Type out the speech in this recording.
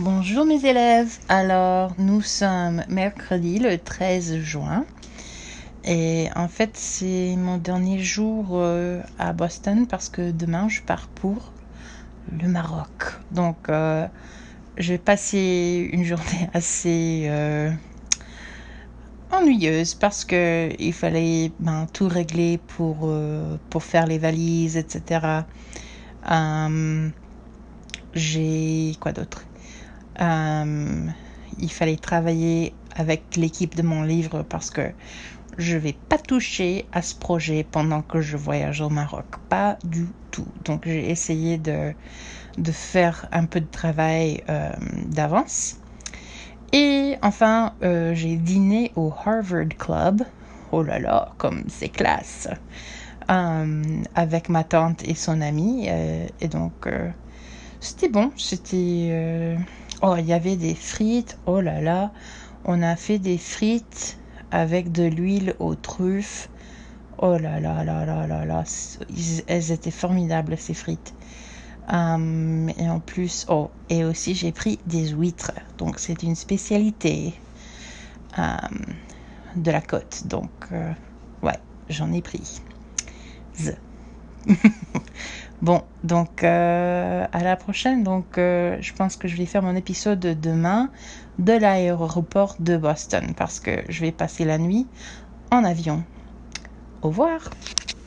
Bonjour mes élèves. Alors, nous sommes mercredi le 13 juin. Et en fait, c'est mon dernier jour euh, à Boston parce que demain, je pars pour le Maroc. Donc, euh, je vais passer une journée assez euh, ennuyeuse parce que il fallait ben, tout régler pour faire les valises, etc. J'ai quoi d'autre? Il fallait travailler avec l'équipe de mon livre parce que je vais pas toucher à ce projet pendant que je voyage au Maroc. Pas du tout. Donc j'ai essayé de, de faire un peu de travail euh, d'avance. Et enfin, euh, j'ai dîné au Harvard Club. Oh là là, comme c'est classe. Euh, avec ma tante et son ami. et donc, c'était bon. C'était. Oh, il y avait des frites. Oh là là. On a fait des frites avec de l'huile aux truffes. Oh là là là là là là, elles étaient formidables ces frites. Hum, et en plus, oh, et aussi j'ai pris des huîtres. Donc c'est une spécialité hum, de la côte. Donc euh, ouais, j'en ai pris. bon, donc euh, à la prochaine. Donc euh, je pense que je vais faire mon épisode demain de l'aéroport de Boston parce que je vais passer la nuit en avion. Au revoir